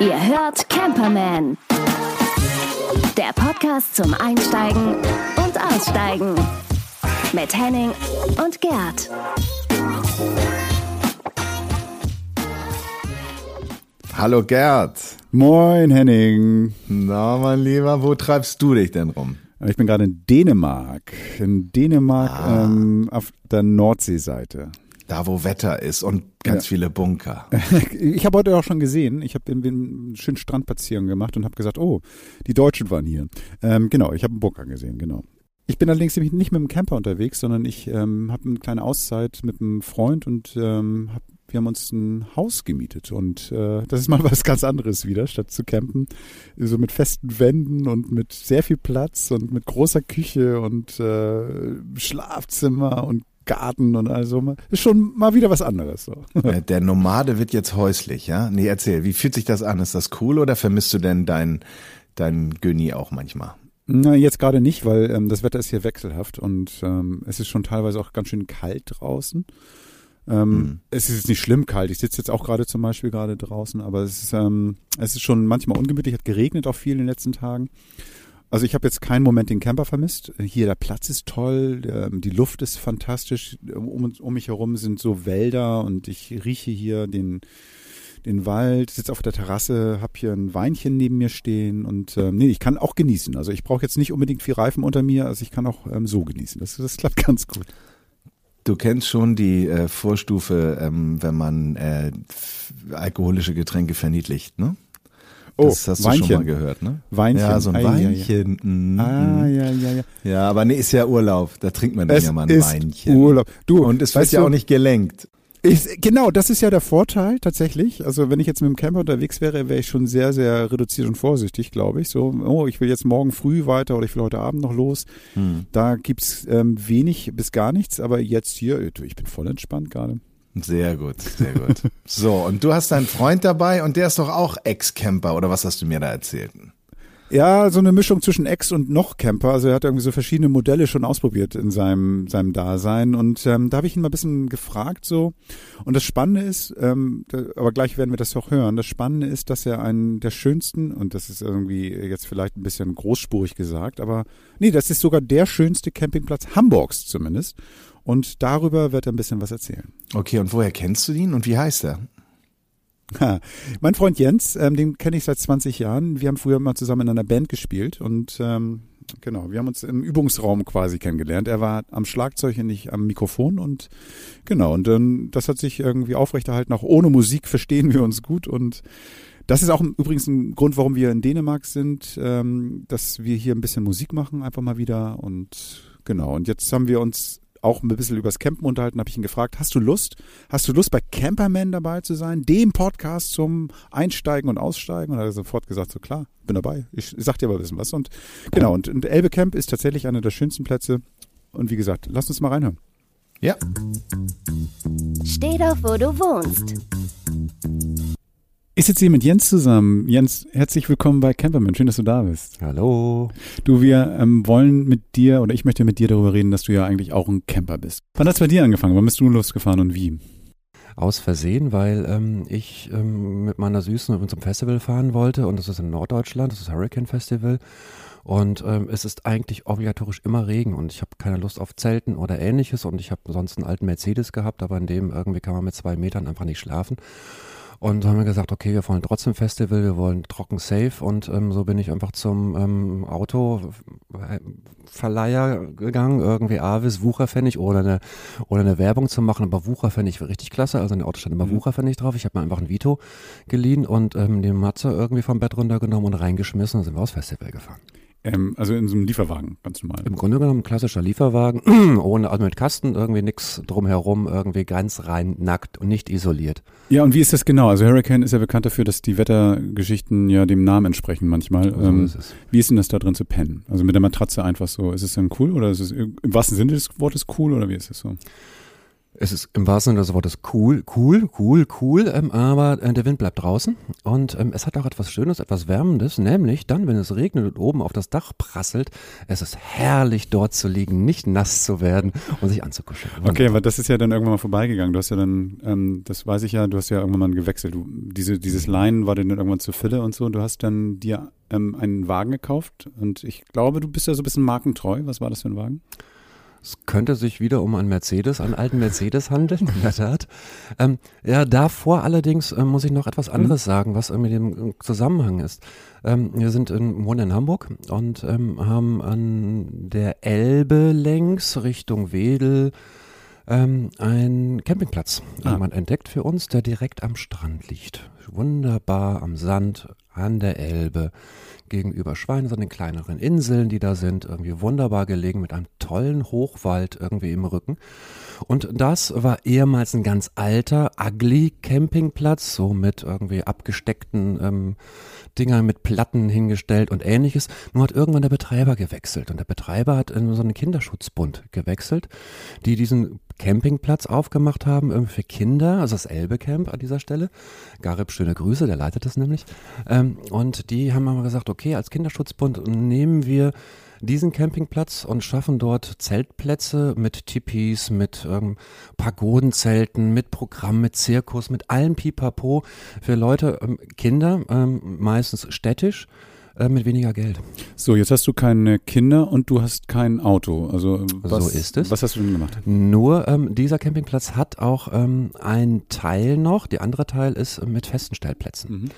Ihr hört Camperman. Der Podcast zum Einsteigen und Aussteigen. Mit Henning und Gerd. Hallo Gerd. Moin Henning. Na, mein Lieber, wo treibst du dich denn rum? Ich bin gerade in Dänemark. In Dänemark Ah. ähm, auf der Nordseeseite. Da, wo Wetter ist und ganz Ja. viele Bunker. Ich habe heute auch schon gesehen, ich habe einen schönen Strandspaziergang gemacht und habe gesagt, oh, die Deutschen waren hier. Ähm, genau, ich habe einen Bunker gesehen, genau. Ich bin allerdings nämlich nicht mit dem Camper unterwegs, sondern ich ähm, habe eine kleine Auszeit mit einem Freund und ähm, hab, wir haben uns ein Haus gemietet und äh, das ist mal was ganz anderes wieder, statt zu campen. So mit festen Wänden und mit sehr viel Platz und mit großer Küche und äh, Schlafzimmer und Garten und also ist schon mal wieder was anderes. So. Äh, Der Nomade wird jetzt häuslich, ja? Nee, erzähl, wie fühlt sich das an? Ist das cool oder vermisst du denn dein, dein Günni auch manchmal? Na, jetzt gerade nicht, weil ähm, das Wetter ist hier wechselhaft und ähm, es ist schon teilweise auch ganz schön kalt draußen. Ähm, Mhm. Es ist jetzt nicht schlimm kalt. Ich sitze jetzt auch gerade zum Beispiel gerade draußen, aber es ist, ähm, es ist schon manchmal ungemütlich. Hat geregnet auch viel in den letzten Tagen. Also ich habe jetzt keinen Moment den Camper vermisst. Hier der Platz ist toll, ähm, die Luft ist fantastisch. Um, um mich herum sind so Wälder und ich rieche hier den den Wald, sitze auf der Terrasse, habe hier ein Weinchen neben mir stehen und ähm, nee, ich kann auch genießen. Also ich brauche jetzt nicht unbedingt viel Reifen unter mir, also ich kann auch ähm, so genießen. Das, das klappt ganz gut. Du kennst schon die äh, Vorstufe, ähm, wenn man äh, alkoholische Getränke verniedlicht, ne? Oh, das hast du Weinchen. schon mal gehört, ne? Weinchen. Ja, so ein Ei, ei, ei. Weinchen. mm, Ah, ja, ja, ja. Ja, aber nee, ist ja Urlaub. Da trinkt man dann ja mal ein ist Weinchen. Urlaub. Du, Und es wird ja du, auch nicht gelenkt. Ich, genau, das ist ja der Vorteil tatsächlich. Also wenn ich jetzt mit dem Camper unterwegs wäre, wäre ich schon sehr, sehr reduziert und vorsichtig, glaube ich. So, oh, ich will jetzt morgen früh weiter oder ich will heute Abend noch los. Hm. Da gibt's ähm, wenig bis gar nichts, aber jetzt hier, du, ich bin voll entspannt gerade. Sehr gut, sehr gut. So, und du hast deinen Freund dabei und der ist doch auch Ex-Camper, oder was hast du mir da erzählt? Ja, so eine Mischung zwischen Ex und noch Camper. Also er hat irgendwie so verschiedene Modelle schon ausprobiert in seinem, seinem Dasein. Und ähm, da habe ich ihn mal ein bisschen gefragt so. Und das Spannende ist, ähm, da, aber gleich werden wir das auch hören, das Spannende ist, dass er einen der schönsten, und das ist irgendwie jetzt vielleicht ein bisschen großspurig gesagt, aber nee, das ist sogar der schönste Campingplatz Hamburgs zumindest. Und darüber wird er ein bisschen was erzählen. Okay, und woher kennst du ihn und wie heißt er? Ha. Mein Freund Jens, ähm, den kenne ich seit 20 Jahren. Wir haben früher mal zusammen in einer Band gespielt und ähm, genau, wir haben uns im Übungsraum quasi kennengelernt. Er war am Schlagzeug und ich am Mikrofon und genau, und ähm, das hat sich irgendwie aufrechterhalten. Auch ohne Musik verstehen wir uns gut und das ist auch übrigens ein Grund, warum wir in Dänemark sind, ähm, dass wir hier ein bisschen Musik machen, einfach mal wieder und genau. Und jetzt haben wir uns auch ein bisschen übers Campen unterhalten, habe ich ihn gefragt, hast du Lust? Hast du Lust bei Camperman dabei zu sein? Dem Podcast zum Einsteigen und Aussteigen? Und er hat sofort gesagt, so klar, bin dabei. Ich sag dir aber ein bisschen was. Und genau, und, und Elbe Camp ist tatsächlich einer der schönsten Plätze. Und wie gesagt, lass uns mal reinhören. Ja. Steh doch, wo du wohnst. Ich sitze hier mit Jens zusammen. Jens, herzlich willkommen bei Camperman. Schön, dass du da bist. Hallo. Du, wir ähm, wollen mit dir oder ich möchte mit dir darüber reden, dass du ja eigentlich auch ein Camper bist. Wann hat's bei dir angefangen? Wann bist du losgefahren und wie? Aus Versehen, weil ähm, ich ähm, mit meiner Süßen zum Festival fahren wollte und das ist in Norddeutschland, das ist Hurricane Festival und ähm, es ist eigentlich obligatorisch immer Regen und ich habe keine Lust auf Zelten oder ähnliches und ich habe sonst einen alten Mercedes gehabt, aber in dem irgendwie kann man mit zwei Metern einfach nicht schlafen. Und haben wir gesagt, okay, wir wollen trotzdem Festival, wir wollen trocken safe und ähm, so bin ich einfach zum ähm, Autoverleiher gegangen, irgendwie Avis, Wucherpfennig oder eine, oder eine Werbung zu machen, aber Wucherpfennig war richtig klasse, also in der Auto stand immer Mhm. Wucherpfennig drauf. Ich habe mir einfach ein Vito geliehen und ähm, den Matze irgendwie vom Bett runtergenommen und reingeschmissen und sind wir aufs Festival gefahren. Ähm, also in so einem Lieferwagen, ganz normal. Im Grunde genommen ein klassischer Lieferwagen, ohne, also mit Kasten, irgendwie nix drumherum, irgendwie ganz rein, nackt und nicht isoliert. Ja, und wie ist das genau? Also Hurricane ist ja bekannt dafür, dass die Wettergeschichten ja dem Namen entsprechen manchmal. So ähm, ist es. wie ist denn das da drin zu pennen? Also mit der Matratze einfach so. Ist es dann cool oder ist es im wahrsten Sinne des Wortes cool oder wie ist es so? Es ist im wahrsten Sinne des Wortes cool, cool, cool, cool, ähm, aber äh, der Wind bleibt draußen und ähm, es hat auch etwas Schönes, etwas Wärmendes, nämlich dann, wenn es regnet und oben auf das Dach prasselt, es ist herrlich dort zu liegen, nicht nass zu werden und sich anzukuscheln. Okay, aber das ist ja dann irgendwann mal vorbeigegangen. Du hast ja dann, ähm, das weiß ich ja, du hast ja irgendwann mal gewechselt. Du, diese, dieses Line war dann irgendwann zu Fülle und so. Du hast dann dir ähm, einen Wagen gekauft und ich glaube, du bist ja so ein bisschen markentreu. Was war das für ein Wagen? Es könnte sich wieder um einen Mercedes, einen alten Mercedes handeln, in der Tat. Ähm, ja, davor allerdings äh, muss ich noch etwas anderes sagen, was mit dem Zusammenhang ist. Ähm, wir sind in, wohnen in Hamburg und ähm, haben an der Elbe längs Richtung Wedel ähm, einen Campingplatz Ah. jemand entdeckt für uns, der direkt am Strand liegt. Wunderbar am Sand, an der Elbe, gegenüber Schweines an den kleineren Inseln, die da sind, irgendwie wunderbar gelegen mit einem tollen Hochwald irgendwie im Rücken. Und das war ehemals ein ganz alter, ugly Campingplatz, so mit irgendwie abgesteckten ähm, Dingern mit Platten hingestellt und ähnliches. Nur hat irgendwann der Betreiber gewechselt und der Betreiber hat in so einen Kinderschutzbund gewechselt, die diesen Campingplatz aufgemacht haben für Kinder, also das Elbe Camp an dieser Stelle. Garib, schöne Grüße, der leitet das nämlich. Ähm, und die haben aber gesagt, okay, als Kinderschutzbund nehmen wir diesen Campingplatz und schaffen dort Zeltplätze mit Tipis, mit ähm, Pagodenzelten, mit Programm, mit Zirkus, mit allem Pipapo für Leute, ähm, Kinder, ähm, meistens städtisch, äh, mit weniger Geld. So, jetzt hast du keine Kinder und du hast kein Auto. Also was, So ist es. Was hast du denn gemacht? Nur ähm, dieser Campingplatz hat auch ähm, einen Teil noch, der andere Teil ist mit festen Stellplätzen. Mhm.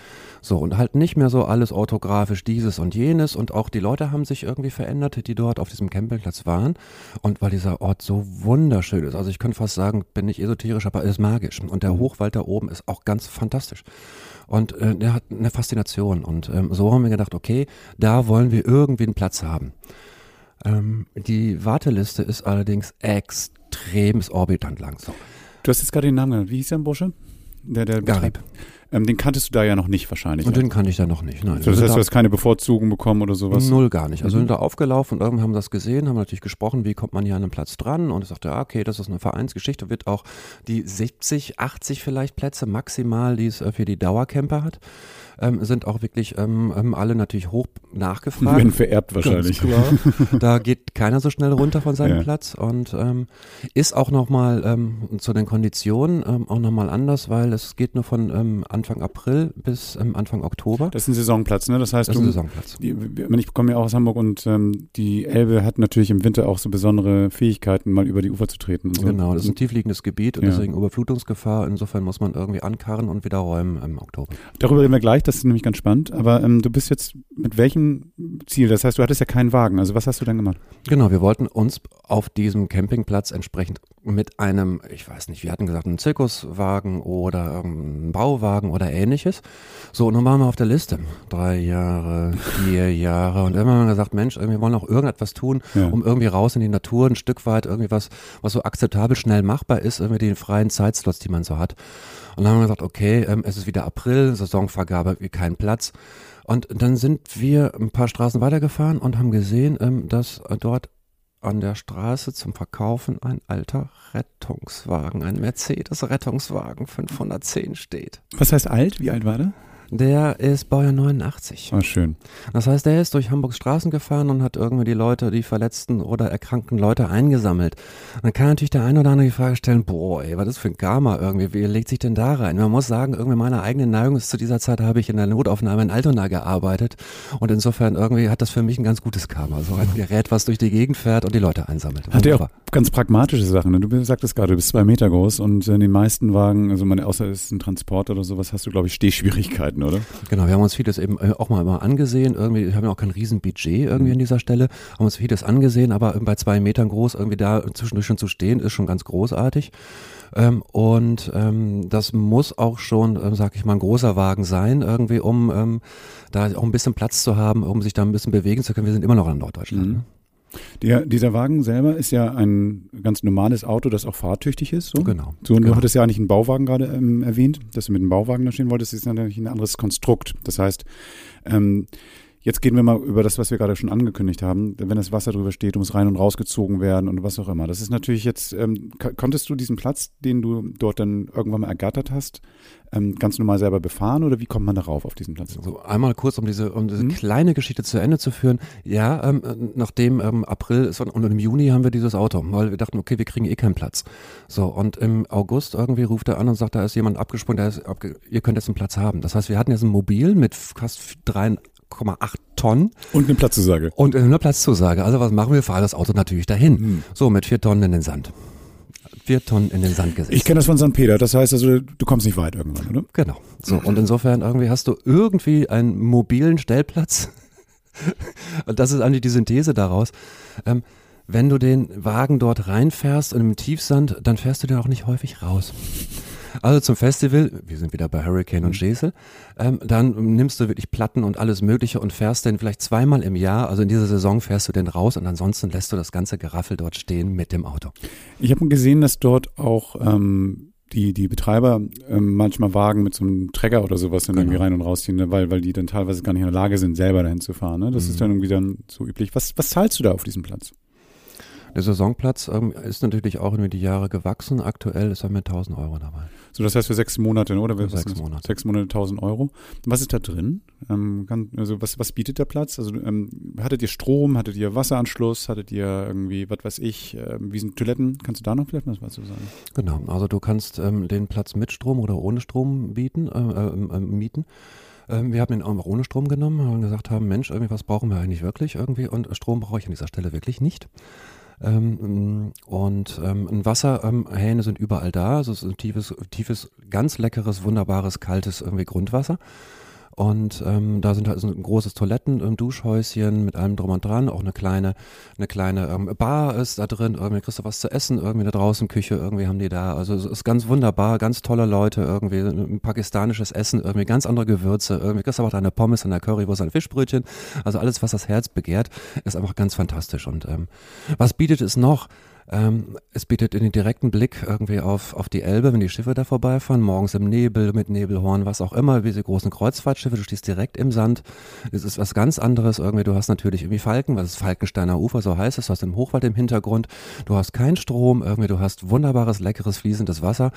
So, und halt nicht mehr so alles orthografisch dieses und jenes und auch die Leute haben sich irgendwie verändert, die dort auf diesem Campingplatz waren. Und weil dieser Ort so wunderschön ist, also ich könnte fast sagen, bin nicht esoterisch, aber er ist magisch. Und der Hochwald da oben ist auch ganz fantastisch. Und äh, der hat eine Faszination. Und ähm, so haben wir gedacht, okay, da wollen wir irgendwie einen Platz haben. Ähm, die Warteliste ist allerdings extrem orbitant lang. So. Du hast jetzt gerade den Namen genannt. Wie hieß der Bursche? Der, der Garib. Ähm, den kanntest du da ja noch nicht wahrscheinlich. Und ne? den kannte ich da noch nicht. Nein. das heißt, du hast keine Bevorzugung bekommen oder sowas? Null gar nicht. Also Mhm. sind da aufgelaufen und irgendwann haben wir das gesehen, haben natürlich gesprochen, wie kommt man hier an einen Platz dran und ich sagte, ja, okay, das ist eine Vereinsgeschichte, wird auch die 70, 80 vielleicht Plätze maximal, die es äh, für die Dauercamper hat, ähm, sind auch wirklich ähm, ähm, alle natürlich hoch nachgefragt. Werden vererbt wahrscheinlich. Da geht keiner so schnell runter von seinem Ja. Platz und ähm, ist auch nochmal ähm, zu den Konditionen ähm, auch nochmal anders, weil es geht nur von ähm, Anfang April bis ähm, Anfang Oktober. Das ist ein Saisonplatz, ne? Das heißt, Das ist du, ein Saisonplatz. die, ich komme ja auch aus Hamburg und ähm, die Elbe hat natürlich im Winter auch so besondere Fähigkeiten, mal über die Ufer zu treten. Und so. Genau, das ist ein tiefliegendes Gebiet und Ja. deswegen Überflutungsgefahr. Insofern muss man irgendwie ankarren und wieder räumen im Oktober. Darüber reden wir gleich, das ist nämlich ganz spannend. Aber ähm, du bist jetzt mit welchem Ziel? Das heißt, du hattest ja keinen Wagen. Also was hast du dann gemacht? Genau, wir wollten uns auf diesem Campingplatz entsprechend mit einem, ich weiß nicht, wir hatten gesagt, einen Zirkuswagen oder einen Bauwagen oder ähnliches. So, und nun waren wir auf der Liste. Drei Jahre, vier Jahre und irgendwann haben wir gesagt, Mensch, wir wollen auch irgendetwas tun, Ja. um irgendwie raus in die Natur, ein Stück weit irgendwie was, was so akzeptabel schnell machbar ist, irgendwie die freien Zeitslots, die man so hat. Und dann haben wir gesagt, okay, ähm, es ist wieder April, Saisonvergabe, wie kein Platz. Und dann sind wir ein paar Straßen weitergefahren und haben gesehen, ähm, dass dort an der Straße zum Verkaufen ein alter Rettungswagen, ein Mercedes-Rettungswagen 510 steht. Was heißt alt? Wie alt war der? Der ist Baujahr 89. Oh, schön. Das heißt, der ist durch Hamburgs Straßen gefahren und hat irgendwie die Leute, die verletzten oder erkrankten Leute eingesammelt. Und dann kann natürlich der eine oder andere die Frage stellen, boah, ey, was ist für ein Karma irgendwie? Wie legt sich denn da rein? Man muss sagen, irgendwie meine eigene Neigung ist zu dieser Zeit, habe ich in der Notaufnahme in Altona gearbeitet. Und insofern irgendwie hat das für mich ein ganz gutes Karma. So ein Gerät, was durch die Gegend fährt und die Leute einsammelt. Hat er auch ganz pragmatische Sachen. Ne? Du sagtest gerade, du bist zwei Meter groß und in den meisten Wagen, also meine, außer es ist ein Transport oder sowas, hast du, glaube ich, Stehschwierigkeiten, oder? Genau, wir haben uns vieles eben äh, auch mal, mal angesehen. Irgendwie, wir haben ja auch kein Riesenbudget irgendwie an dieser Stelle, haben uns vieles angesehen, aber bei zwei Metern groß irgendwie da zwischendurch schon zu stehen, ist schon ganz großartig. Ähm, und ähm, das muss auch schon, ähm, sag ich mal, ein großer Wagen sein, irgendwie, um ähm, da auch ein bisschen Platz zu haben, um sich da ein bisschen bewegen zu können. Wir sind immer noch in Norddeutschland. Mhm. Ne? Der, dieser Wagen selber ist ja ein ganz normales Auto, das auch fahrtüchtig ist. So, Genau. so und du genau. hattest ja eigentlich einen Bauwagen gerade ähm, erwähnt, dass du mit einem Bauwagen da stehen wolltest. Das ist natürlich ein anderes Konstrukt. Das heißt, ähm, Jetzt gehen wir mal über das, was wir gerade schon angekündigt haben. Wenn das Wasser drüber steht, muss rein und rausgezogen werden und was auch immer. Das ist natürlich jetzt, ähm, konntest du diesen Platz, den du dort dann irgendwann mal ergattert hast, ähm, ganz normal selber befahren oder wie kommt man darauf auf diesen Platz? So einmal kurz, um diese, um diese mhm. kleine Geschichte zu Ende zu führen. Ja, ähm, nachdem ähm, April ist und, und im Juni haben wir dieses Auto, weil wir dachten, okay, wir kriegen eh keinen Platz. So, und im August irgendwie ruft er an und sagt, da ist jemand abgesprungen, der ist abge ihr könnt jetzt einen Platz haben. Das heißt, wir hatten jetzt ein Mobil mit fast drei 8,8 Tonnen. Und eine Platzzusage. Und eine Platzzusage. Also was machen wir? Fahren das Auto natürlich dahin. Hm. So, mit vier Tonnen in den Sand. Vier Tonnen in den Sand gesetzt. Ich kenne das von St. Peter. Das heißt also, du kommst nicht weit irgendwann, oder? Genau. So, und insofern irgendwie hast du irgendwie einen mobilen Stellplatz. und das ist eigentlich die Synthese daraus. Ähm, wenn du den Wagen dort reinfährst und im Tiefsand, dann fährst du den auch nicht häufig raus. Also zum Festival, wir sind wieder bei Hurricane und mhm. Gesel, ähm, dann nimmst du wirklich Platten und alles Mögliche und fährst den vielleicht zweimal im Jahr, also in dieser Saison fährst du den raus und ansonsten lässt du das ganze Geraffel dort stehen mit dem Auto. Ich habe gesehen, dass dort auch ähm, die, die Betreiber ähm, manchmal Wagen mit so einem Trecker oder sowas dann genau. irgendwie rein und rausziehen, ne? weil, weil die dann teilweise gar nicht in der Lage sind, selber dahin zu fahren. Ne? Das mhm. ist dann irgendwie dann so üblich. Was, was zahlst du da auf diesem Platz? Der Saisonplatz ähm, ist natürlich auch über die Jahre gewachsen. Aktuell ist er mit 1000 Euro dabei. So, das heißt für sechs Monate, oder? Für sechs Monate. Sechs Monate 1000 Euro. Was ist da drin? Ähm, kann, also was, was bietet der Platz? Also ähm, hattet ihr Strom, hattet ihr Wasseranschluss, hattet ihr irgendwie, was weiß ich, äh, wie sind Toiletten? Kannst du da noch vielleicht was zu sagen? Genau, also du kannst ähm, den Platz mit Strom oder ohne Strom bieten, äh, äh, äh mieten. Ähm, wir haben ihn auch ohne Strom genommen und gesagt haben, Mensch, irgendwie was brauchen wir eigentlich wirklich irgendwie und Strom brauche ich an dieser Stelle wirklich nicht. Ähm, und ähm, Wasserhähne sind überall da. Also es ist ein tiefes, tiefes, ganz leckeres, wunderbares, kaltes irgendwie Grundwasser. Und ähm, da sind halt so ein großes Toiletten, ein Duschhäuschen mit allem drum und dran, auch eine kleine, eine kleine ähm, Bar ist da drin, irgendwie kriegst du was zu essen, irgendwie da draußen Küche, irgendwie haben die da. Also es ist ganz wunderbar, ganz tolle Leute, irgendwie ein pakistanisches Essen, irgendwie ganz andere Gewürze, irgendwie kriegst du auch deine Pommes in der Currywurst, ein Fischbrötchen. Also alles, was das Herz begehrt, ist einfach ganz fantastisch. Und ähm, was bietet es noch? Ähm, es bietet den direkten Blick irgendwie auf, auf die Elbe, wenn die Schiffe da vorbeifahren, morgens im Nebel, mit Nebelhorn, was auch immer, wie diese großen Kreuzfahrtschiffe, du stehst direkt im Sand. Es ist was ganz anderes irgendwie. Du hast natürlich irgendwie Falken, was ist Falkensteiner Ufer, so heißt es, du hast den Hochwald im Hintergrund, du hast keinen Strom, irgendwie, du hast wunderbares, leckeres, fließendes Wasser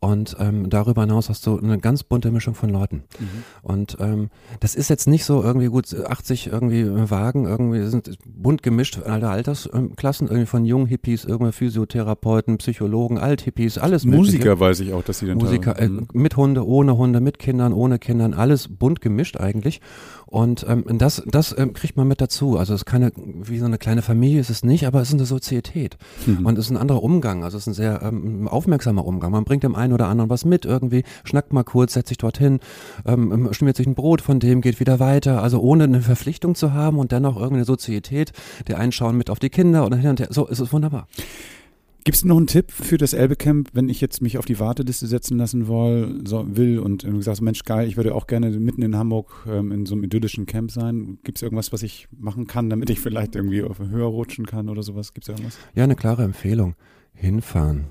und ähm, darüber hinaus hast du eine ganz bunte Mischung von Leuten. Mhm. Und ähm, das ist jetzt nicht so irgendwie gut 80 irgendwie Wagen, irgendwie sind bunt gemischt, alle Altersklassen, irgendwie von jungen Hippies irgendwelche Physiotherapeuten, Psychologen, Althippies, alles Musiker mögliche. weiß ich auch, dass sie dann Musiker, äh, mit Hunde, ohne Hunde, mit Kindern, ohne Kindern, alles bunt gemischt eigentlich. Und ähm, das, das ähm, kriegt man mit dazu. Also es ist keine, wie so eine kleine Familie ist es nicht, aber es ist eine Sozietät. Mhm. Und es ist ein anderer Umgang. Also es ist ein sehr ähm, aufmerksamer Umgang. Man bringt dem einen oder anderen was mit irgendwie, schnackt mal kurz, setzt sich dorthin, ähm, ähm schmiert sich ein Brot von dem, geht wieder weiter. Also ohne eine Verpflichtung zu haben und dennoch irgendeine Sozietät. Der einen schauen mit auf die Kinder und hin und her. So, es ist wunderbar. Gibt es noch einen Tipp für das Elbe-Camp, wenn ich jetzt mich auf die Warteliste setzen lassen will, so, will und du sagst, Mensch, geil, ich würde auch gerne mitten in Hamburg ähm, in so einem idyllischen Camp sein. Gibt es irgendwas, was ich machen kann, damit ich vielleicht irgendwie auf höher rutschen kann oder sowas? Gibt es irgendwas? Ja, eine klare Empfehlung. Hinfahren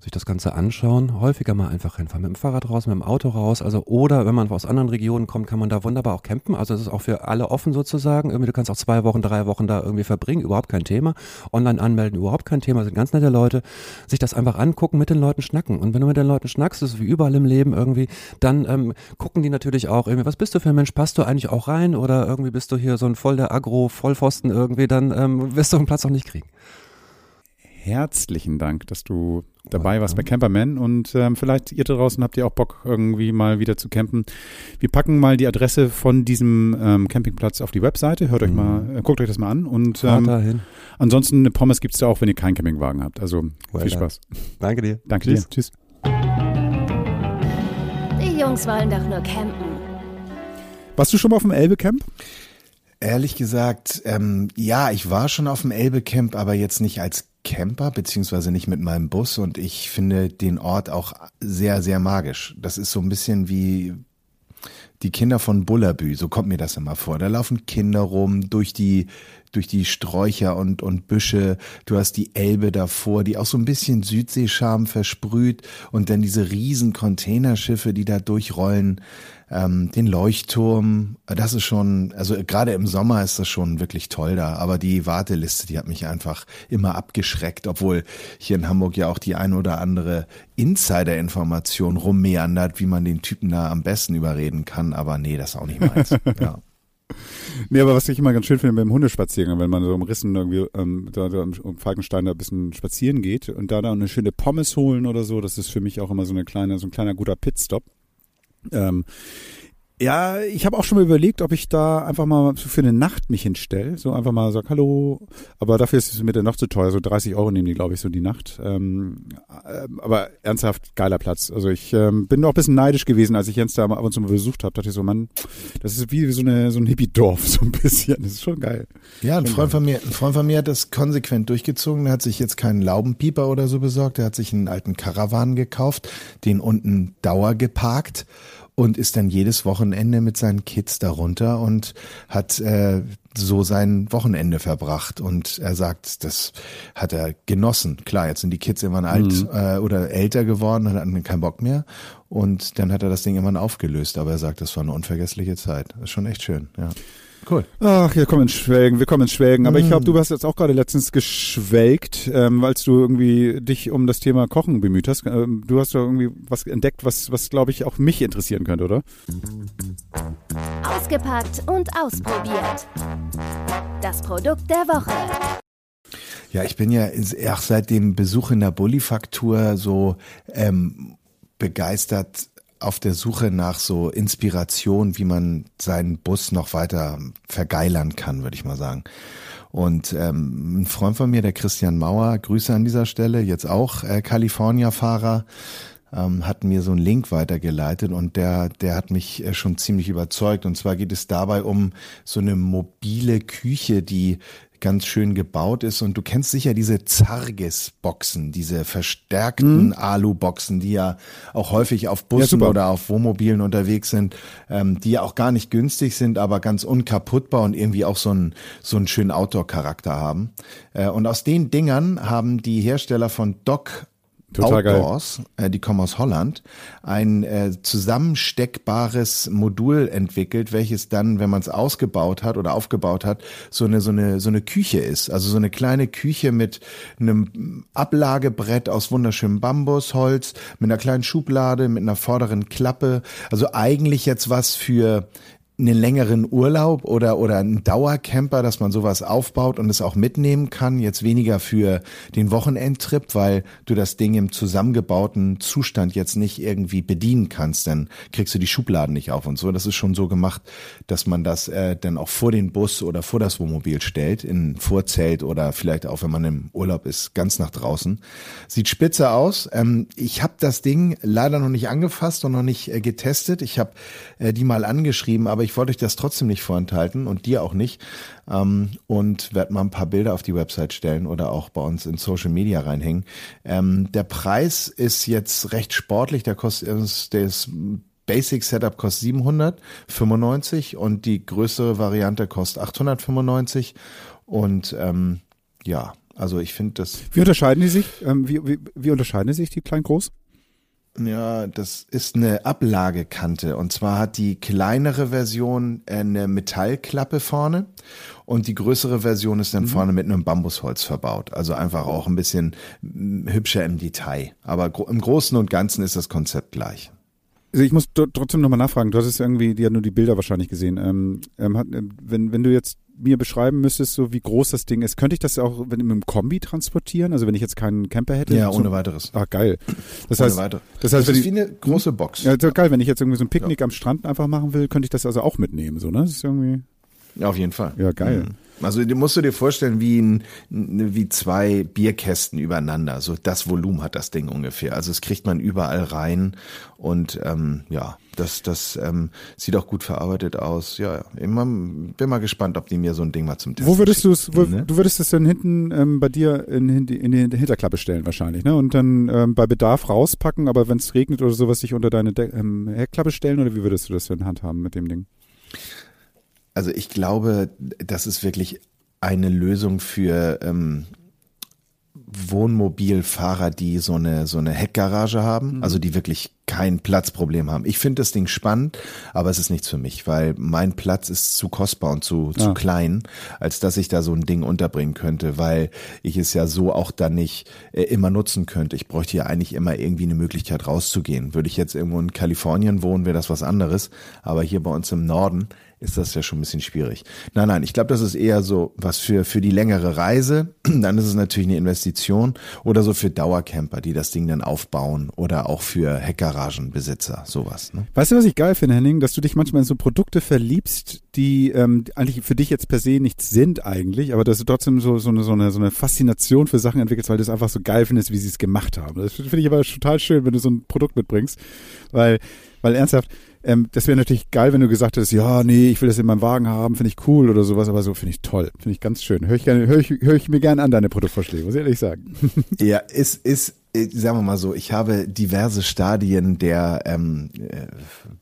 sich das Ganze anschauen, häufiger mal einfach hinfahren, mit dem Fahrrad raus, mit dem Auto raus, also oder wenn man aus anderen Regionen kommt, kann man da wunderbar auch campen, also es ist auch für alle offen sozusagen, irgendwie du kannst auch zwei Wochen, drei Wochen da irgendwie verbringen, überhaupt kein Thema, online anmelden, überhaupt kein Thema, sind ganz nette Leute, sich das einfach angucken, mit den Leuten schnacken. Und wenn du mit den Leuten schnackst, ist wie überall im Leben irgendwie, dann ähm, gucken die natürlich auch irgendwie, was bist du für ein Mensch, passt du eigentlich auch rein? Oder irgendwie bist du hier so ein voll der Agro-Vollpfosten irgendwie, dann ähm, wirst du den Platz auch nicht kriegen. Herzlichen Dank, dass du dabei warst bei Camperman und ähm, vielleicht ihr da draußen habt ihr auch Bock irgendwie mal wieder zu campen. Wir packen mal die Adresse von diesem ähm, Campingplatz auf die Webseite. Hört euch mal, mhm. äh, guckt euch das mal an und ähm, ansonsten eine Pommes gibt es da auch, wenn ihr keinen Campingwagen habt. Also well viel Spaß. Danke dir. Danke Tschüss. dir. Tschüss. Die Jungs wollen doch nur campen. Warst du schon mal auf dem Elbe-Camp? Ehrlich gesagt, ähm, ja, ich war schon auf dem Elbe-Camp, aber jetzt nicht als Camper, beziehungsweise nicht mit meinem Bus und ich finde den Ort auch sehr, sehr magisch. Das ist so ein bisschen wie die Kinder von Bullabü, so kommt mir das immer vor. Da laufen Kinder rum durch die, durch die Sträucher und, und Büsche. Du hast die Elbe davor, die auch so ein bisschen Südseescham versprüht und dann diese riesen Containerschiffe, die da durchrollen, ähm, den Leuchtturm. Das ist schon, also gerade im Sommer ist das schon wirklich toll da. Aber die Warteliste, die hat mich einfach immer abgeschreckt, obwohl hier in Hamburg ja auch die ein oder andere Insider-Information rummeandert, wie man den Typen da am besten überreden kann. Aber nee, das ist auch nicht meins. ja. Nee, aber was ich immer ganz schön finde beim Hundespaziergang, wenn man so im Rissen irgendwie ähm, da, da um Falkenstein da ein bisschen spazieren geht und da dann eine schöne Pommes holen oder so, das ist für mich auch immer so eine kleine, so ein kleiner guter Pitstop. Ähm, ja, ich habe auch schon mal überlegt, ob ich da einfach mal für eine Nacht mich hinstelle. So einfach mal sag Hallo. Aber dafür ist es mir dann noch zu teuer. So 30 Euro nehmen die, glaube ich, so die Nacht. Ähm, äh, aber ernsthaft geiler Platz. Also ich ähm, bin auch ein bisschen neidisch gewesen, als ich Jens da ab und zu mal besucht habe. Dachte ich so, Mann, das ist wie so, eine, so ein Hippie-Dorf, so ein bisschen. Das ist schon geil. Ja, ein Freund von mir, ein Freund von mir hat das konsequent durchgezogen. Der hat sich jetzt keinen Laubenpieper oder so besorgt. Der hat sich einen alten Karawan gekauft, den unten Dauer geparkt und ist dann jedes Wochenende mit seinen Kids darunter und hat äh, so sein Wochenende verbracht. Und er sagt, das hat er genossen. Klar, jetzt sind die Kids irgendwann alt mhm. äh, oder älter geworden, und hatten keinen Bock mehr. Und dann hat er das Ding irgendwann aufgelöst. Aber er sagt, das war eine unvergessliche Zeit. Das ist schon echt schön, ja. Cool. Ach, wir kommen ins Schwelgen, wir kommen ins Schwelgen. Aber mm. ich glaube, du hast jetzt auch gerade letztens geschwelgt, ähm, weil du irgendwie dich um das Thema Kochen bemüht hast. Ähm, du hast da irgendwie was entdeckt, was, was glaube ich auch mich interessieren könnte, oder? Ausgepackt und ausprobiert. Das Produkt der Woche. Ja, ich bin ja auch seit dem Besuch in der Bullifaktur so ähm, begeistert auf der Suche nach so Inspiration, wie man seinen Bus noch weiter vergeilern kann, würde ich mal sagen. Und ähm, ein Freund von mir, der Christian Mauer, Grüße an dieser Stelle, jetzt auch äh, California-Fahrer, ähm, hat mir so einen Link weitergeleitet und der, der hat mich äh, schon ziemlich überzeugt. Und zwar geht es dabei um so eine mobile Küche, die ganz schön gebaut ist. Und du kennst sicher diese Zargis-Boxen, diese verstärkten mhm. Alu-Boxen, die ja auch häufig auf Bussen ja, oder auf Wohnmobilen unterwegs sind, ähm, die ja auch gar nicht günstig sind, aber ganz unkaputtbar und irgendwie auch so einen, so einen schönen Outdoor-Charakter haben. Äh, und aus den Dingern haben die Hersteller von Doc Total Outdoors. Äh, die kommen aus Holland, ein äh, zusammensteckbares Modul entwickelt, welches dann, wenn man es ausgebaut hat oder aufgebaut hat, so eine so eine so eine Küche ist, also so eine kleine Küche mit einem Ablagebrett aus wunderschönem Bambusholz, mit einer kleinen Schublade, mit einer vorderen Klappe, also eigentlich jetzt was für einen längeren Urlaub oder, oder einen Dauercamper, dass man sowas aufbaut und es auch mitnehmen kann. Jetzt weniger für den Wochenendtrip, weil du das Ding im zusammengebauten Zustand jetzt nicht irgendwie bedienen kannst, dann kriegst du die Schubladen nicht auf und so. Das ist schon so gemacht, dass man das äh, dann auch vor den Bus oder vor das Wohnmobil stellt, in Vorzelt oder vielleicht auch, wenn man im Urlaub ist, ganz nach draußen. Sieht spitze aus. Ähm, ich habe das Ding leider noch nicht angefasst und noch nicht äh, getestet. Ich habe äh, die mal angeschrieben, aber ich ich wollte euch das trotzdem nicht vorenthalten und dir auch nicht. Ähm, und werde mal ein paar Bilder auf die Website stellen oder auch bei uns in Social Media reinhängen. Ähm, der Preis ist jetzt recht sportlich, der kostet, der ist Basic Setup kostet 795 und die größere Variante kostet 895 und ähm, ja, also ich finde das. Wie unterscheiden die sich? Ähm, wie, wie, wie unterscheiden sich die klein groß? Ja, das ist eine Ablagekante. Und zwar hat die kleinere Version eine Metallklappe vorne und die größere Version ist dann mhm. vorne mit einem Bambusholz verbaut. Also einfach auch ein bisschen hübscher im Detail. Aber im Großen und Ganzen ist das Konzept gleich. Also ich muss trotzdem nochmal nachfragen. Du hast es irgendwie, die hat nur die Bilder wahrscheinlich gesehen. Ähm, ähm, hat, wenn, wenn du jetzt mir beschreiben müsstest, so wie groß das Ding ist, könnte ich das auch wenn, mit einem Kombi transportieren? Also wenn ich jetzt keinen Camper hätte? Ja, ohne weiteres. Ah, geil. Das ohne heißt, weiter. das heißt, das ist wie eine große Box. Ja, geil. Wenn ich jetzt irgendwie so ein Picknick ja. am Strand einfach machen will, könnte ich das also auch mitnehmen, so, ne? Das ist irgendwie. Ja, auf jeden Fall. Ja, geil. Mhm. Also die musst du dir vorstellen wie ein, wie zwei Bierkästen übereinander. So das Volumen hat das Ding ungefähr. Also es kriegt man überall rein und ähm, ja, das das ähm, sieht auch gut verarbeitet aus. Ja, immer bin mal gespannt, ob die mir so ein Ding mal zum Testen. Wo würdest du es? Ne? Du würdest es dann hinten ähm, bei dir in, in, die, in die Hinterklappe stellen wahrscheinlich, ne? Und dann ähm, bei Bedarf rauspacken, aber wenn es regnet oder sowas, sich unter deine De ähm, Heckklappe stellen oder wie würdest du das denn handhaben mit dem Ding? Also ich glaube, das ist wirklich eine Lösung für ähm, Wohnmobilfahrer, die so eine so eine Heckgarage haben, mhm. also die wirklich kein Platzproblem haben. Ich finde das Ding spannend, aber es ist nichts für mich, weil mein Platz ist zu kostbar und zu, ja. zu klein, als dass ich da so ein Ding unterbringen könnte, weil ich es ja so auch dann nicht äh, immer nutzen könnte. Ich bräuchte ja eigentlich immer irgendwie eine Möglichkeit rauszugehen. Würde ich jetzt irgendwo in Kalifornien wohnen, wäre das was anderes, aber hier bei uns im Norden ist das ja schon ein bisschen schwierig. Nein, nein, ich glaube, das ist eher so was für, für die längere Reise. Dann ist es natürlich eine Investition oder so für Dauercamper, die das Ding dann aufbauen oder auch für Heckgaragenbesitzer, sowas. Ne? Weißt du, was ich geil finde, Henning? Dass du dich manchmal in so Produkte verliebst, die ähm, eigentlich für dich jetzt per se nichts sind eigentlich, aber dass du trotzdem so, so, eine, so, eine, so eine Faszination für Sachen entwickelst, weil du es einfach so geil findest, wie sie es gemacht haben. Das finde ich aber total schön, wenn du so ein Produkt mitbringst, weil, weil ernsthaft, ähm, das wäre natürlich geil, wenn du gesagt hättest, ja, nee, ich will das in meinem Wagen haben, finde ich cool oder sowas, aber so finde ich toll, finde ich ganz schön. Höre ich, gerne, hör ich, hör ich mir gerne an, deine Produktvorschläge, muss ich ehrlich sagen. Ja, ist, ist, sagen wir mal so, ich habe diverse Stadien der ähm, äh,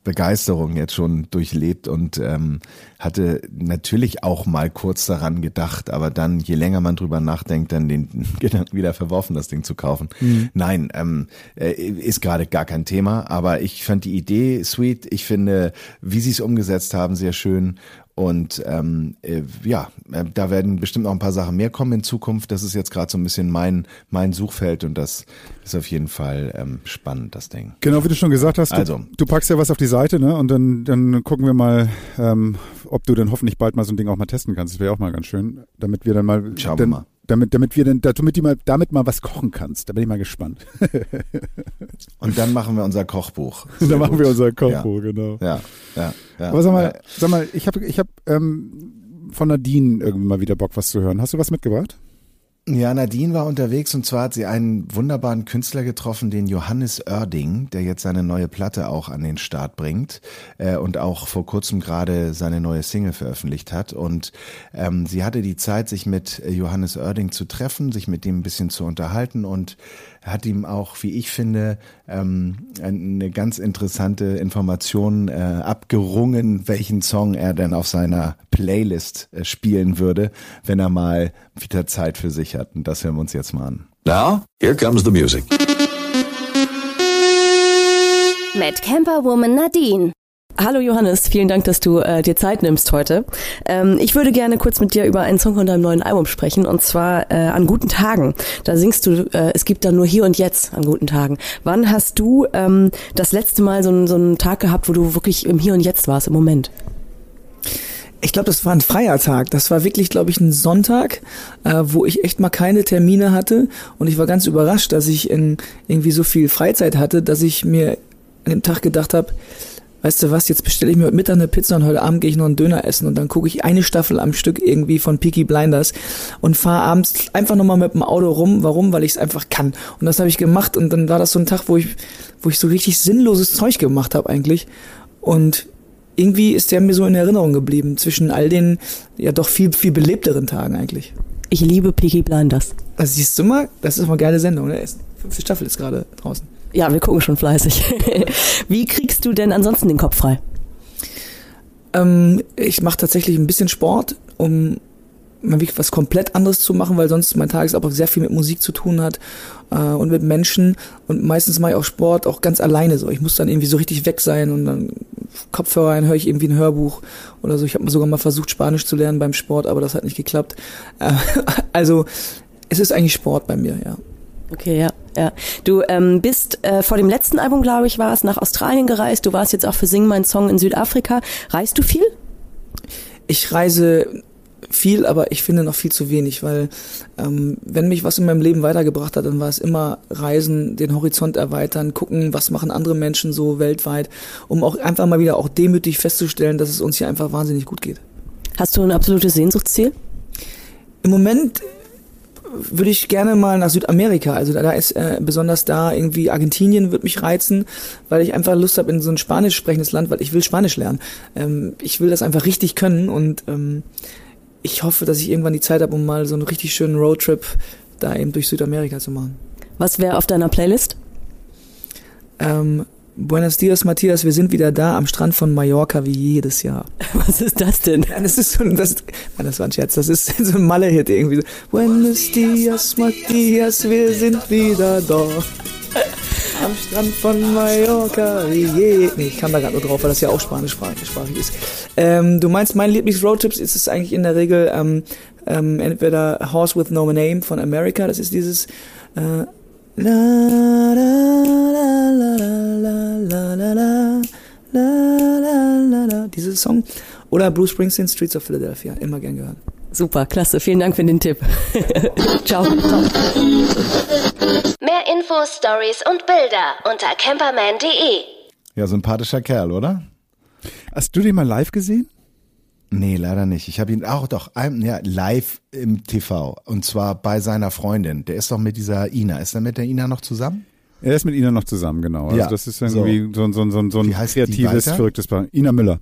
Begeisterung jetzt schon durchlebt und ähm, hatte natürlich auch mal kurz daran gedacht, aber dann, je länger man drüber nachdenkt, dann den Gedanken wieder verworfen, das Ding zu kaufen. Mhm. Nein, ähm, äh, ist gerade gar kein Thema, aber ich fand die Idee sweet. Ich finde, wie sie es umgesetzt haben, sehr schön und ähm, äh, ja, äh, da werden bestimmt noch ein paar Sachen mehr kommen in Zukunft. Das ist jetzt gerade so ein bisschen mein, mein Suchfeld und das ist auf jeden Fall ähm, spannend, das Ding. Genau, wie du schon gesagt hast, du, also, du packst ja was auf die Seite, ne? Und dann, dann gucken wir mal, ähm, ob du dann hoffentlich bald mal so ein Ding auch mal testen kannst. Das wäre auch mal ganz schön, damit wir dann mal. Schauen dann, wir mal damit, damit wir dann, damit die mal, damit mal was kochen kannst. Da bin ich mal gespannt. Und dann machen wir unser Kochbuch. Und dann machen wir unser Kochbuch, ja. genau. Ja, ja, ja. Aber sag mal, sag mal, ich habe, ich habe ähm, von Nadine irgendwie mal wieder Bock, was zu hören. Hast du was mitgebracht? Ja, Nadine war unterwegs und zwar hat sie einen wunderbaren Künstler getroffen, den Johannes Oerding, der jetzt seine neue Platte auch an den Start bringt äh, und auch vor kurzem gerade seine neue Single veröffentlicht hat. Und ähm, sie hatte die Zeit, sich mit Johannes Oerding zu treffen, sich mit dem ein bisschen zu unterhalten und hat ihm auch, wie ich finde, ähm, eine ganz interessante Information äh, abgerungen, welchen Song er denn auf seiner Playlist äh, spielen würde, wenn er mal wieder Zeit für sich hat. Und das hören wir uns jetzt mal an. Now, here comes the music. Mit Camperwoman Nadine. Hallo Johannes, vielen Dank, dass du äh, dir Zeit nimmst heute. Ähm, ich würde gerne kurz mit dir über einen Song von deinem neuen Album sprechen und zwar äh, an guten Tagen. Da singst du, äh, es gibt da nur hier und jetzt an guten Tagen. Wann hast du ähm, das letzte Mal so, so einen Tag gehabt, wo du wirklich im Hier und Jetzt warst, im Moment? Ich glaube, das war ein freier Tag. Das war wirklich, glaube ich, ein Sonntag, äh, wo ich echt mal keine Termine hatte. Und ich war ganz überrascht, dass ich in, irgendwie so viel Freizeit hatte, dass ich mir an dem Tag gedacht habe, weißt du was, jetzt bestelle ich mir heute Mittag eine Pizza und heute Abend gehe ich noch einen Döner essen und dann gucke ich eine Staffel am Stück irgendwie von Peaky Blinders und fahre abends einfach nochmal mit dem Auto rum. Warum? Weil ich es einfach kann. Und das habe ich gemacht und dann war das so ein Tag, wo ich, wo ich so richtig sinnloses Zeug gemacht habe eigentlich. Und irgendwie ist der mir so in Erinnerung geblieben zwischen all den ja doch viel, viel belebteren Tagen eigentlich. Ich liebe Peaky Blinders. Das siehst du mal, das ist mal eine geile Sendung, ne? Fünfte Staffel ist gerade draußen. Ja, wir gucken schon fleißig. Wie kriegst du denn ansonsten den Kopf frei? Ähm, ich mache tatsächlich ein bisschen Sport, um mal wirklich was komplett anderes zu machen, weil sonst mein Tagesablauf sehr viel mit Musik zu tun hat äh, und mit Menschen und meistens mache ich auch Sport auch ganz alleine so. Ich muss dann irgendwie so richtig weg sein und dann Kopfhörer ein, höre ich irgendwie ein Hörbuch oder so. Ich habe sogar mal versucht Spanisch zu lernen beim Sport, aber das hat nicht geklappt. Äh, also es ist eigentlich Sport bei mir, ja. Okay, ja, ja. Du ähm, bist äh, vor dem letzten Album, glaube ich, war es nach Australien gereist. Du warst jetzt auch für Sing mein Song in Südafrika. Reist du viel? Ich reise viel, aber ich finde noch viel zu wenig, weil ähm, wenn mich was in meinem Leben weitergebracht hat, dann war es immer Reisen, den Horizont erweitern, gucken, was machen andere Menschen so weltweit, um auch einfach mal wieder auch demütig festzustellen, dass es uns hier einfach wahnsinnig gut geht. Hast du ein absolutes Sehnsuchtsziel? Im Moment würde ich gerne mal nach Südamerika. Also da ist äh, besonders da irgendwie Argentinien wird mich reizen, weil ich einfach Lust habe in so ein spanisch sprechendes Land, weil ich will Spanisch lernen. Ähm, ich will das einfach richtig können und ähm, ich hoffe, dass ich irgendwann die Zeit habe, um mal so einen richtig schönen Roadtrip da eben durch Südamerika zu machen. Was wäre auf deiner Playlist? Ähm, Buenos dias, Matthias, wir sind wieder da am Strand von Mallorca wie jedes Jahr. Was ist das denn? Ja, das ist so ein, das, Mann, das war ein Scherz, das ist so ein Malle-Hit irgendwie. So, Buenos dias, Matthias, wir sind wieder da. Am Strand von Mallorca, wie je. Nee, ich kam da gerade nur drauf, weil das ja auch spanischsprachig ist. Ähm, du meinst, mein Lieblings-Roadtrips ist es eigentlich in der Regel ähm, ähm, entweder Horse with No Name von America, das ist dieses äh, La la la dieser Song. Oder Bruce Springsteen, Streets of Philadelphia. Immer gern gehört. Super, klasse. Vielen Dank für den Tipp. Ciao. Mehr Infos, Stories und Bilder unter camperman.de. Ja, sympathischer Kerl, oder? Hast du den mal live gesehen? Nee, leider nicht. Ich habe ihn auch doch ja, live im TV und zwar bei seiner Freundin. Der ist doch mit dieser Ina. Ist er mit der Ina noch zusammen? Er ist mit Ina noch zusammen, genau. Also Ja, das ist irgendwie so, so, so, so ein heißt die kreatives, verrücktes Paar. Ina Müller.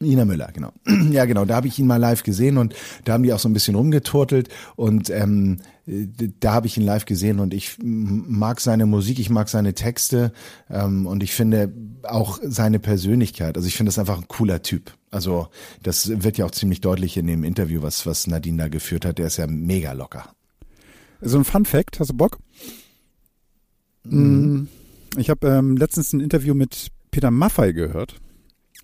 Ina Müller, genau. Ja, genau. Da habe ich ihn mal live gesehen und da haben die auch so ein bisschen rumgeturtelt und ähm, äh, da habe ich ihn live gesehen und ich mag seine Musik, ich mag seine Texte ähm, und ich finde auch seine Persönlichkeit. Also ich finde das einfach ein cooler Typ. Also das wird ja auch ziemlich deutlich in dem Interview, was was Nadine da geführt hat. Der ist ja mega locker. So ein Fun Fact, hast du Bock? Mm, Ich habe ähm, letztens ein Interview mit Peter Maffay gehört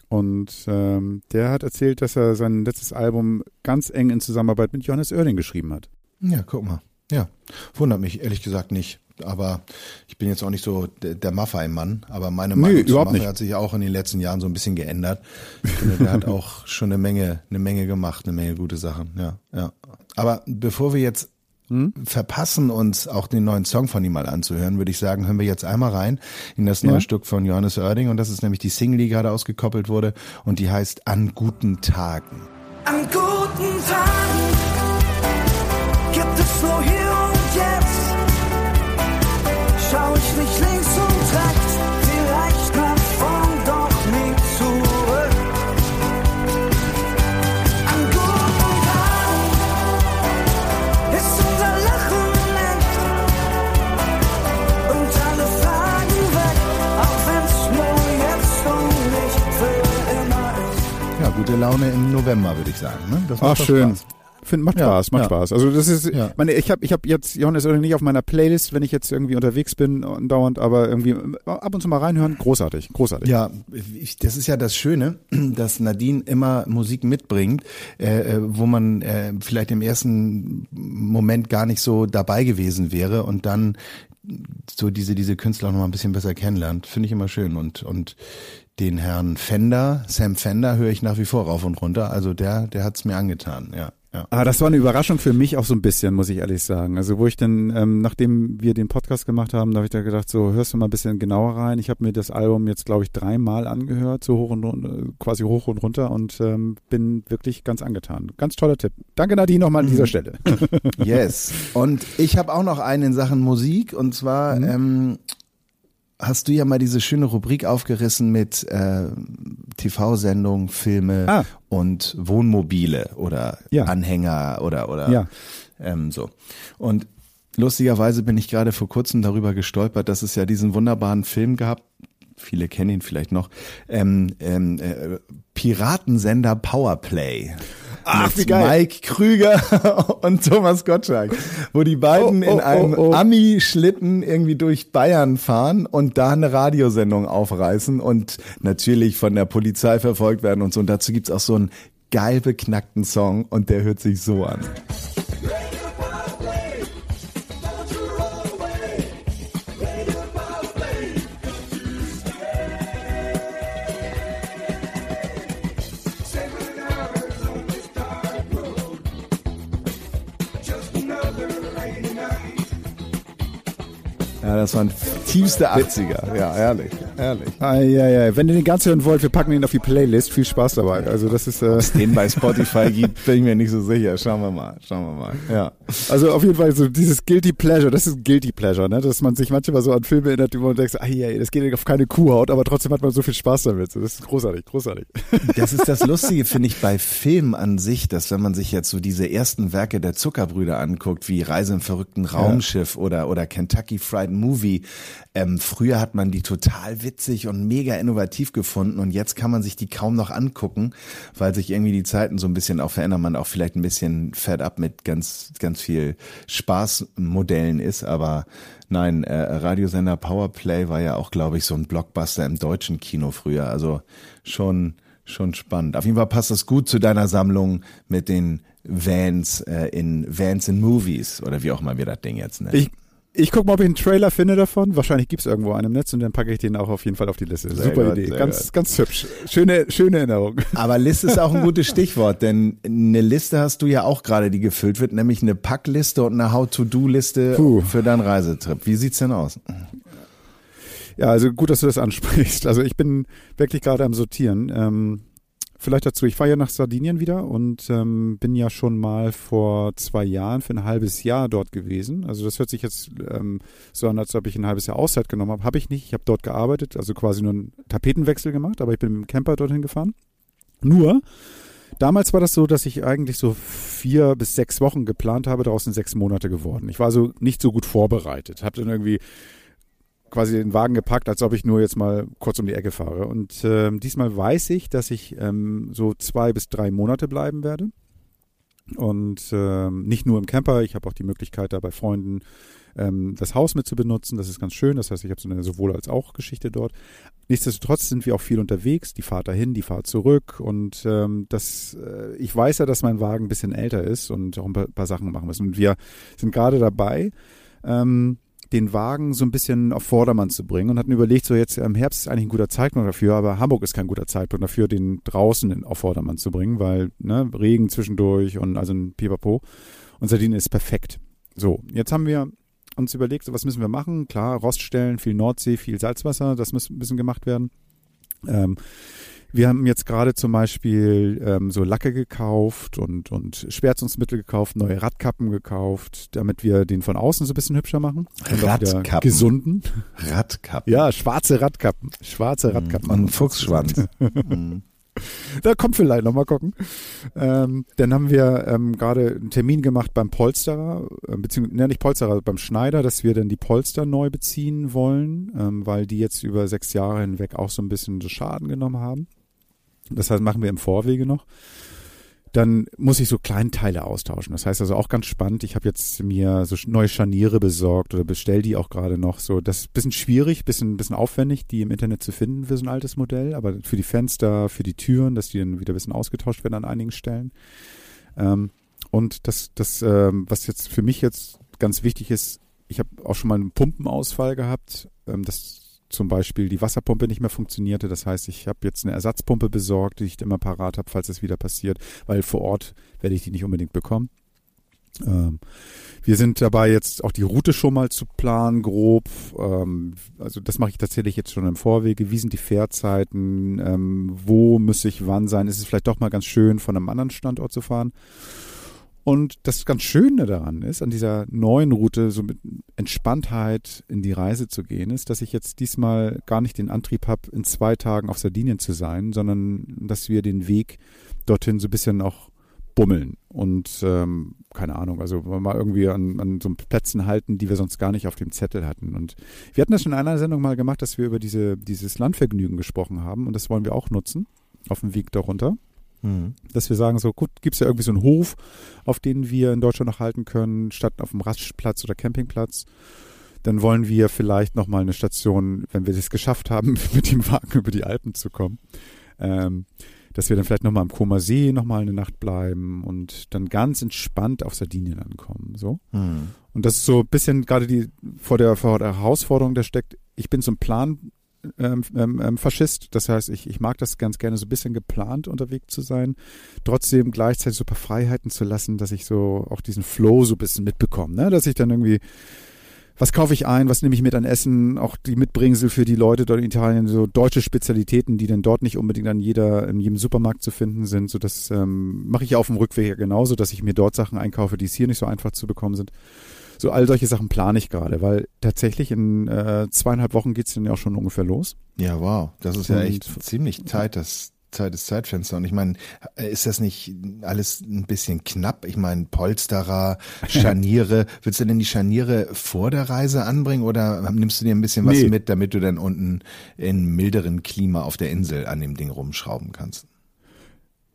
und ähm, der hat erzählt, dass er sein letztes Album ganz eng in Zusammenarbeit mit Johannes Oerding geschrieben hat. Ja, guck mal. Ja, wundert mich ehrlich gesagt nicht. Aber ich bin jetzt auch nicht so der, der Maffei-Mann, aber meine Nee, Meinung zu überhaupt Maffei hat sich auch in den letzten Jahren so ein bisschen geändert. Ich finde, der hat auch schon eine Menge, eine Menge gemacht, eine Menge gute Sachen. Ja, ja. Aber bevor wir jetzt Hm? verpassen, uns auch den neuen Song von ihm mal anzuhören, würde ich sagen, hören wir jetzt einmal rein in das neue Ja. Stück von Johannes Oerding und das ist nämlich die Single, die gerade ausgekoppelt wurde und die heißt An guten Tagen. An guten Tagen Laune im November, würde ich sagen. Ne? Das Ach, macht doch schön. Spaß. Find, macht Ja, Spaß, macht ja. Spaß. Also das ist, Ja. meine, ich habe ich hab jetzt Johannes Oerding nicht auf meiner Playlist, wenn ich jetzt irgendwie unterwegs bin dauernd, aber irgendwie ab und zu mal reinhören, großartig, großartig. Ja, ich, das ist ja das Schöne, dass Nadine immer Musik mitbringt, äh, äh, wo man äh, vielleicht im ersten Moment gar nicht so dabei gewesen wäre und dann so diese diese Künstler noch mal ein bisschen besser kennenlernt. Finde ich immer schön und und den Herrn Fender, Sam Fender, höre ich nach wie vor rauf und runter. Also der der hat's mir angetan. Ja, ja. Ah, das war eine Überraschung für mich auch so ein bisschen, muss ich ehrlich sagen. Also wo ich dann, ähm, nachdem wir den Podcast gemacht haben, da habe ich da gedacht, so hörst du mal ein bisschen genauer rein. Ich habe mir das Album jetzt, glaube ich, dreimal angehört, so hoch und run- quasi hoch und runter und ähm, bin wirklich ganz angetan. Ganz toller Tipp. Danke Nadine nochmal an dieser Stelle. Yes. Und ich habe auch noch einen in Sachen Musik und zwar Mhm. ähm, hast du ja mal diese schöne Rubrik aufgerissen mit äh, TV-Sendungen, Filme Ah. und Wohnmobile oder Ja. Anhänger oder oder Ja. ähm, so. Und lustigerweise bin ich gerade vor kurzem darüber gestolpert, dass es ja diesen wunderbaren Film gab. Viele kennen ihn vielleicht noch. Ähm, ähm, äh, Piratensender Powerplay. Ach, mit. Mike Krüger und Thomas Gottschalk, wo die beiden Oh, oh, in einem oh, oh. Ami-Schlitten irgendwie durch Bayern fahren und da eine Radiosendung aufreißen und natürlich von der Polizei verfolgt werden und so. Und dazu gibt's auch so einen geil beknackten Song und der hört sich so an. Ja, das waren tiefste 80er. Ja, ehrlich, ehrlich. ah, ja, ja. Wenn ihr den ganz hören wollt, wir packen ihn auf die Playlist. Viel Spaß dabei. Also das ist, äh, Den bei Spotify gibt, bin ich mir nicht so sicher. Schauen wir mal, schauen wir mal. Ja. also auf jeden Fall so dieses Guilty Pleasure, das ist Guilty Pleasure, ne? Dass man sich manchmal so an Filme erinnert, wo man denkt, ah, ja, das geht auf keine Kuhhaut, aber trotzdem hat man so viel Spaß damit. Das ist großartig, großartig. Das ist das Lustige, finde ich, bei Filmen an sich, dass wenn man sich jetzt so diese ersten Werke der Zuckerbrüder anguckt, wie Reise im verrückten Raumschiff oder, oder Kentucky Fried Movie, ähm, früher hat man die total witzig und mega innovativ gefunden und jetzt kann man sich die kaum noch angucken, weil sich irgendwie die Zeiten so ein bisschen auch verändern, man auch vielleicht ein bisschen fed up mit ganz, ganz viel Spaßmodellen ist, aber nein, äh, Radiosender Powerplay war ja auch, glaube ich, so ein Blockbuster im deutschen Kino früher, also schon, schon spannend. Auf jeden Fall passt das gut zu deiner Sammlung mit den Vans äh, in Vans in Movies oder wie auch immer wir das Ding jetzt nennen. Ich, ich guck mal, ob ich einen Trailer finde davon. Wahrscheinlich gibt's irgendwo einen im Netz und dann packe ich den auch auf jeden Fall auf die Liste. Sehr Super gut, Idee. Ganz, gut. ganz hübsch. Schöne, schöne Erinnerung. Aber Liste ist auch ein gutes Stichwort, denn eine Liste hast du ja auch gerade, die gefüllt wird, nämlich eine Packliste und eine How-to-Do-Liste für deinen Reisetrip. Wie sieht's denn aus? Ja, also gut, dass du das ansprichst. Also ich bin wirklich gerade am Sortieren. Ähm, vielleicht dazu, ich fahre ja nach Sardinien wieder und ähm, bin ja schon mal vor zwei Jahren für ein halbes Jahr dort gewesen. Also das hört sich jetzt ähm, so an, als ob ich ein halbes Jahr Auszeit genommen habe. Habe ich nicht. Ich habe dort gearbeitet, also quasi nur einen Tapetenwechsel gemacht, aber ich bin mit dem Camper dorthin gefahren. Nur, damals war das so, dass ich eigentlich so vier bis sechs Wochen geplant habe, daraus sind sechs Monate geworden. Ich war so nicht so gut vorbereitet, habe dann irgendwie quasi den Wagen gepackt, als ob ich nur jetzt mal kurz um die Ecke fahre. Und ähm, diesmal weiß ich, dass ich ähm, so zwei bis drei Monate bleiben werde. Und ähm, nicht nur im Camper, ich habe auch die Möglichkeit, da bei Freunden ähm, das Haus mit zu benutzen. Das ist ganz schön. Das heißt, ich habe so eine sowohl als auch Geschichte dort. Nichtsdestotrotz sind wir auch viel unterwegs, die Fahrt dahin, die Fahrt zurück. Und ähm, das, äh, ich weiß ja, dass mein Wagen ein bisschen älter ist und auch ein paar, paar Sachen machen müssen. Und wir sind gerade dabei, ähm, den Wagen so ein bisschen auf Vordermann zu bringen und hatten überlegt, so jetzt im Herbst ist eigentlich ein guter Zeitpunkt dafür, aber Hamburg ist kein guter Zeitpunkt dafür, den draußen auf Vordermann zu bringen, weil ne, Regen zwischendurch und also ein Pipapo. Und Sardinien ist perfekt. So, jetzt haben wir uns überlegt, so was müssen wir machen? Klar, Roststellen, viel Nordsee, viel Salzwasser, das muss ein bisschen gemacht werden. Ähm, wir haben jetzt gerade zum Beispiel ähm, so Lacke gekauft und, und Schwärzungsmittel gekauft, neue Radkappen gekauft, damit wir den von außen so ein bisschen hübscher machen. Radkappen? Gesunden. Radkappen. Ja, schwarze Radkappen. Schwarze Radkappen. Und ein Fuchsschwanz. Mhm. Da kommt vielleicht noch mal gucken. Ähm, dann haben wir ähm, gerade einen Termin gemacht beim Polsterer, äh, beziehungsweise ne, nicht Polsterer, beim Schneider, dass wir dann die Polster neu beziehen wollen, ähm, weil die jetzt über sechs Jahre hinweg auch so ein bisschen Schaden genommen haben. Das heißt, machen wir im Vorwege noch. Dann muss ich so Kleinteile austauschen. Das heißt also auch ganz spannend. Ich habe jetzt mir so neue Scharniere besorgt oder bestell die auch gerade noch. So, das ist ein bisschen schwierig, bisschen, bisschen aufwendig, die im Internet zu finden für so ein altes Modell. Aber für die Fenster, für die Türen, dass die dann wieder ein bisschen ausgetauscht werden an einigen Stellen. Ähm, und das, das, ähm, was jetzt für mich jetzt ganz wichtig ist, ich habe auch schon mal einen Pumpenausfall gehabt, ähm, dass zum Beispiel die Wasserpumpe nicht mehr funktionierte. Das heißt, ich habe jetzt eine Ersatzpumpe besorgt, die ich immer parat habe, falls es wieder passiert, weil vor Ort werde ich die nicht unbedingt bekommen. Ähm, wir sind dabei, jetzt auch die Route schon mal zu planen, grob. Ähm, also das mache ich tatsächlich jetzt schon im Vorwege. Wie sind die Fährzeiten? Ähm, wo muss ich wann sein? Ist es vielleicht doch mal ganz schön, von einem anderen Standort zu fahren? Und das ganz Schöne daran ist, an dieser neuen Route so mit Entspanntheit in die Reise zu gehen, ist, dass ich jetzt diesmal gar nicht den Antrieb habe, in zwei Tagen auf Sardinien zu sein, sondern dass wir den Weg dorthin so ein bisschen auch bummeln und ähm, keine Ahnung, also mal irgendwie an, an so Plätzen halten, die wir sonst gar nicht auf dem Zettel hatten. Und wir hatten das schon in einer Sendung mal gemacht, dass wir über diese, dieses Landvergnügen gesprochen haben und das wollen wir auch nutzen auf dem Weg darunter Mhm. dass wir sagen, so gut, gibt es ja irgendwie so einen Hof, auf den wir in Deutschland noch halten können, statt auf dem Rastplatz oder Campingplatz. Dann wollen wir vielleicht nochmal eine Station, wenn wir das geschafft haben, mit dem Wagen über die Alpen zu kommen, ähm, dass wir dann vielleicht nochmal am Koma See nochmal eine Nacht bleiben und dann ganz entspannt auf Sardinien ankommen. So. Mhm. Und das ist so ein bisschen gerade die vor der, vor der Herausforderung, der steckt, ich bin zum Plan ähm, ähm, ähm, Faschist. Das heißt, ich, ich mag das ganz gerne so ein bisschen geplant unterwegs zu sein, trotzdem gleichzeitig so ein paar Freiheiten zu lassen, dass ich so auch diesen Flow so ein bisschen mitbekomme, ne? dass ich dann irgendwie was kaufe ich ein, was nehme ich mit an Essen, auch die Mitbringsel für die Leute dort in Italien, so deutsche Spezialitäten, die dann dort nicht unbedingt an jeder, in jedem Supermarkt zu finden sind. So das ähm, mache ich auf dem Rückweg ja genauso, dass ich mir dort Sachen einkaufe, die es hier nicht so einfach zu bekommen sind. So all solche Sachen plane ich gerade, weil tatsächlich in äh, zweieinhalb Wochen geht's dann ja auch schon ungefähr los. Ja, wow. Das ist ja Und- echt ziemlich tight, das zweites Zeitfenster. Und ich meine, ist das nicht alles ein bisschen knapp? Ich meine, Polsterer, Scharniere. Willst du denn die Scharniere vor der Reise anbringen oder nimmst du dir ein bisschen was Nee. mit, damit du dann unten in milderen Klima auf der Insel an dem Ding rumschrauben kannst?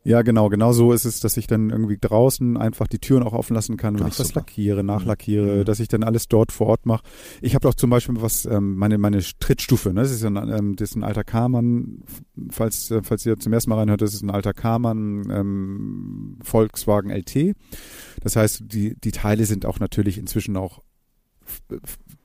Ja, genau, genau so ist es, dass ich dann irgendwie draußen einfach die Türen auch offen lassen kann, wenn Ach, ich was super. lackiere, nachlackiere, Mhm. dass ich dann alles dort vor Ort mache. Ich habe auch zum Beispiel was, ähm, meine, meine Trittstufe, ne? das, ist ein, ähm, das ist ein alter Karmann, falls, äh, falls ihr zum ersten Mal reinhört, das ist ein alter Karmann ähm, Volkswagen LT. Das heißt, die, die Teile sind auch natürlich inzwischen auch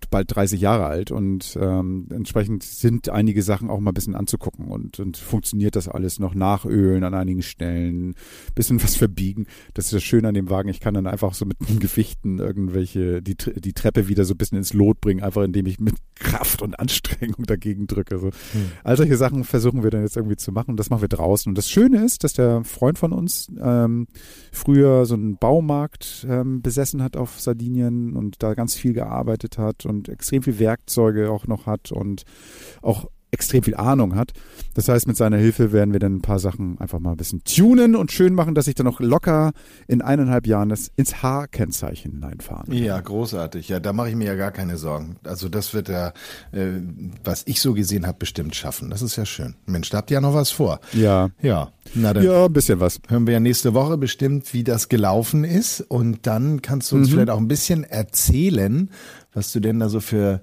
bald 30 Jahre alt und ähm, entsprechend sind einige Sachen auch mal ein bisschen anzugucken und, und funktioniert das alles noch nachölen an einigen Stellen, bisschen was verbiegen. Das ist das Schöne an dem Wagen. Ich kann dann einfach so mit den Gewichten irgendwelche, die, die Treppe wieder so ein bisschen ins Lot bringen, einfach indem ich mit Kraft und Anstrengung dagegen drücke. So. All solche Sachen versuchen wir dann jetzt irgendwie zu machen. Das machen wir draußen. Und das Schöne ist, dass der Freund von uns ähm, früher so einen Baumarkt ähm, besessen hat auf Sardinien und da ganz viel gearbeitet hat und extrem viel Werkzeuge auch noch hat und auch extrem viel Ahnung hat. Das heißt, mit seiner Hilfe werden wir dann ein paar Sachen einfach mal ein bisschen tunen und schön machen, dass ich dann noch locker in eineinhalb Jahren das ins H-Kennzeichen hineinfahren kann. Ja, großartig. Ja, da mache ich mir ja gar keine Sorgen. Also das wird er, äh, was ich so gesehen habe, bestimmt schaffen. Das ist ja schön. Mensch, da habt ihr ja noch was vor. Ja. Ja, na dann Ja, ein bisschen was. hören wir ja nächste Woche bestimmt, wie das gelaufen ist. Und dann kannst du uns vielleicht auch ein bisschen erzählen, was du denn da so für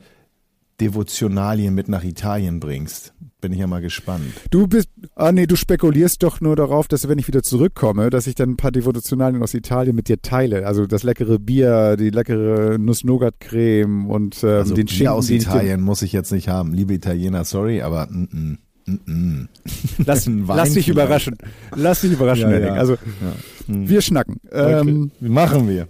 Devotionalien mit nach Italien bringst. Bin ich ja mal gespannt. Du bist, ah nee, du spekulierst doch nur darauf, dass wenn ich wieder zurückkomme, dass ich dann ein paar Devotionalien aus Italien mit dir teile. Also das leckere Bier, die leckere Nuss-Nougat-Creme und ähm, Also den Bier Schinken, aus Italien muss ich jetzt nicht haben. Liebe Italiener, sorry, aber mm, mm. Lass, lass dich überraschen. Lass dich überraschen, Ja, ja. Also Ja. Hm. wir schnacken. Ähm, Okay. Machen wir.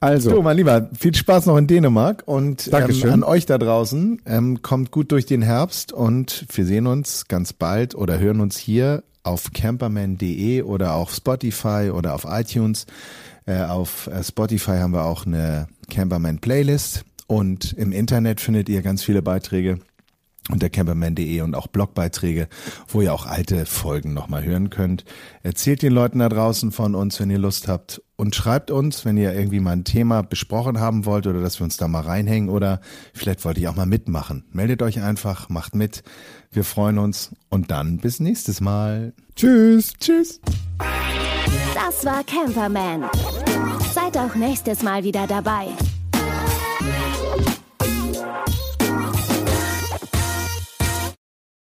Also, So, mein Lieber, viel Spaß noch in Dänemark und ähm, an euch da draußen. Ähm, kommt gut durch den Herbst und wir sehen uns ganz bald oder hören uns hier auf camperman.de oder auf Spotify oder auf iTunes. Äh, auf äh, Spotify haben wir auch eine Camperman Playlist und im Internet findet ihr ganz viele Beiträge unter camperman.de und auch Blogbeiträge, wo ihr auch alte Folgen nochmal hören könnt. Erzählt den Leuten da draußen von uns, wenn ihr Lust habt und schreibt uns, wenn ihr irgendwie mal ein Thema besprochen haben wollt oder dass wir uns da mal reinhängen oder vielleicht wollt ihr auch mal mitmachen. Meldet euch einfach, macht mit. Wir freuen uns und dann bis nächstes Mal. tschüss. Tschüss. Das war Camperman. Seid auch nächstes Mal wieder dabei.